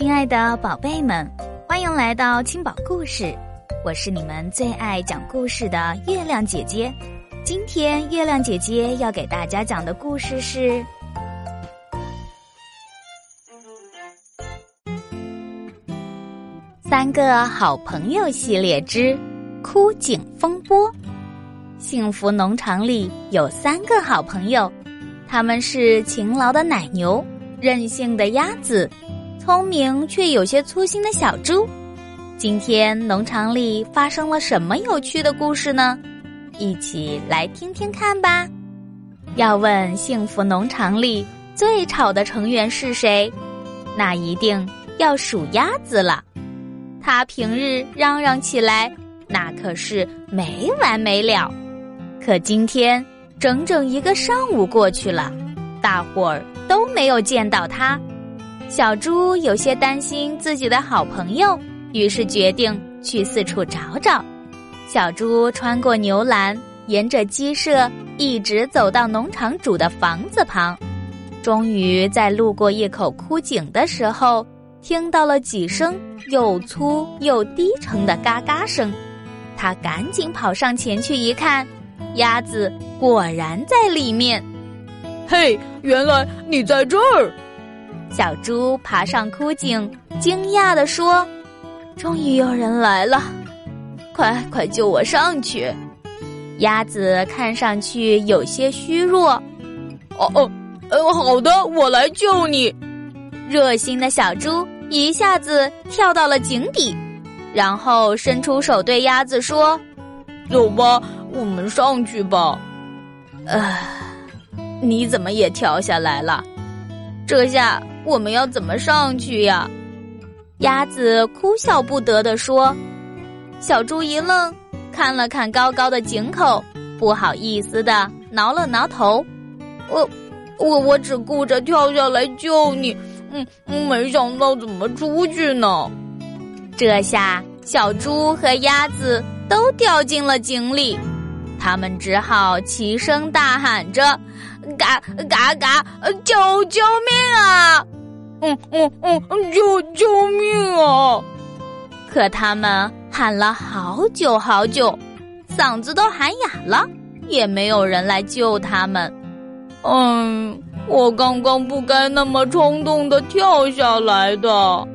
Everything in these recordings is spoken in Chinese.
亲爱的宝贝们，欢迎来到青宝故事，我是你们最爱讲故事的月亮姐姐。今天月亮姐姐要给大家讲的故事是《三个好朋友系列之枯井风波》。幸福农场里有三个好朋友，他们是勤劳的奶牛、任性的鸭子。聪明却有些粗心的小猪，今天农场里发生了什么有趣的故事呢？一起来听听看吧。要问幸福农场里最吵的成员是谁，那一定要数鸭子了。它平日嚷嚷起来，那可是没完没了。可今天整整一个上午过去了，大伙儿都没有见到它。小猪有些担心自己的好朋友，于是决定去四处找找。小猪穿过牛栏，沿着鸡舍一直走到农场主的房子旁，终于在路过一口枯井的时候，听到了几声又粗又低沉的嘎嘎声。他赶紧跑上前去一看，鸭子果然在里面。嘿，原来你在这儿！小猪爬上枯井，惊讶地说：“终于有人来了，快快救我上去！”鸭子看上去有些虚弱。“哦哦，呃，好的，我来救你。”热心的小猪一下子跳到了井底，然后伸出手对鸭子说：“走吧，我们上去吧。”“呃，你怎么也跳下来了？这下……”我们要怎么上去呀？鸭子哭笑不得地说。小猪一愣，看了看高高的井口，不好意思的挠了挠头。我，我，我只顾着跳下来救你，嗯，没想到怎么出去呢？这下小猪和鸭子都掉进了井里，他们只好齐声大喊着。嘎嘎嘎！救救命啊！嗯嗯嗯，救救命啊！可他们喊了好久好久，嗓子都喊哑了，也没有人来救他们。嗯，我刚刚不该那么冲动的跳下来的。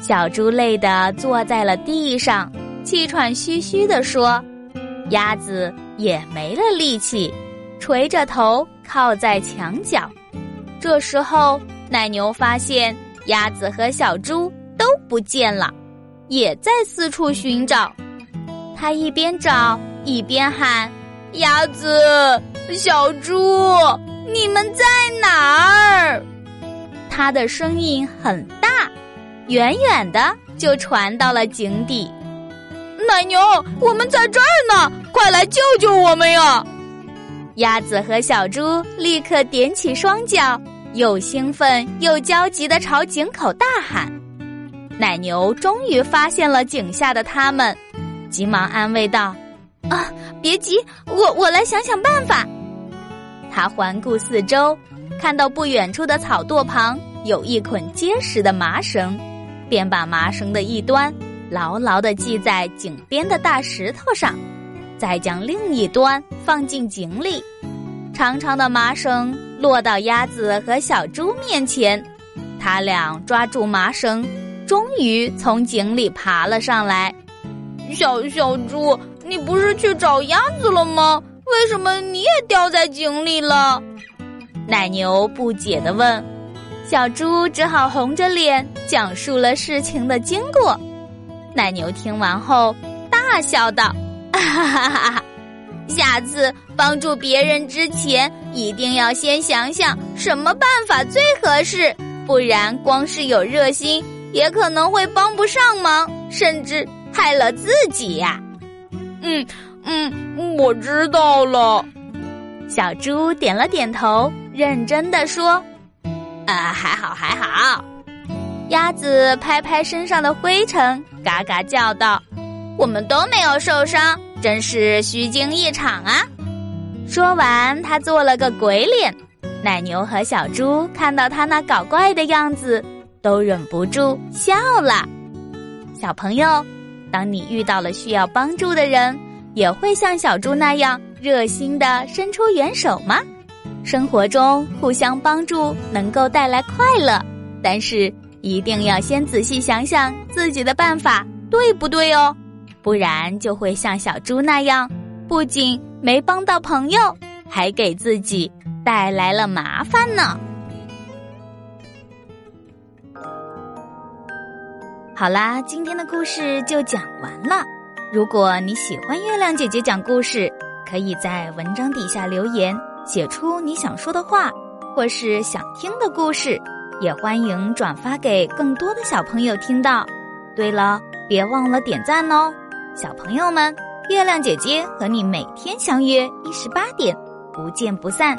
小猪累得坐在了地上，气喘吁吁地说：“鸭子也没了力气。”垂着头靠在墙角，这时候奶牛发现鸭子和小猪都不见了，也在四处寻找。它一边找一边喊：“鸭子、小猪，你们在哪儿？”它的声音很大，远远的就传到了井底。奶牛，我们在这儿呢，快来救救我们呀！鸭子和小猪立刻踮起双脚，又兴奋又焦急地朝井口大喊。奶牛终于发现了井下的他们，急忙安慰道：“啊，别急，我我来想想办法。”他环顾四周，看到不远处的草垛旁有一捆结实的麻绳，便把麻绳的一端牢牢地系在井边的大石头上。再将另一端放进井里，长长的麻绳落到鸭子和小猪面前，他俩抓住麻绳，终于从井里爬了上来。小小猪，你不是去找鸭子了吗？为什么你也掉在井里了？奶牛不解地问。小猪只好红着脸讲述了事情的经过。奶牛听完后大笑道。哈哈哈哈下次帮助别人之前，一定要先想想什么办法最合适，不然光是有热心，也可能会帮不上忙，甚至害了自己呀。嗯嗯，我知道了。小猪点了点头，认真的说：“啊，还好还好。”鸭子拍拍身上的灰尘，嘎嘎叫道：“我们都没有受伤。”真是虚惊一场啊！说完，他做了个鬼脸。奶牛和小猪看到他那搞怪的样子，都忍不住笑了。小朋友，当你遇到了需要帮助的人，也会像小猪那样热心的伸出援手吗？生活中互相帮助能够带来快乐，但是一定要先仔细想想自己的办法对不对哦，不然就会像小猪那样，不仅没帮到朋友，还给自己带来了麻烦呢。好啦，今天的故事就讲完了。如果你喜欢月亮姐姐讲故事，可以在文章底下留言。写出你想说的话，或是想听的故事，也欢迎转发给更多的小朋友听到。对了，别忘了点赞哦，小朋友们，月亮姐姐和你每天相约一十八点，不见不散。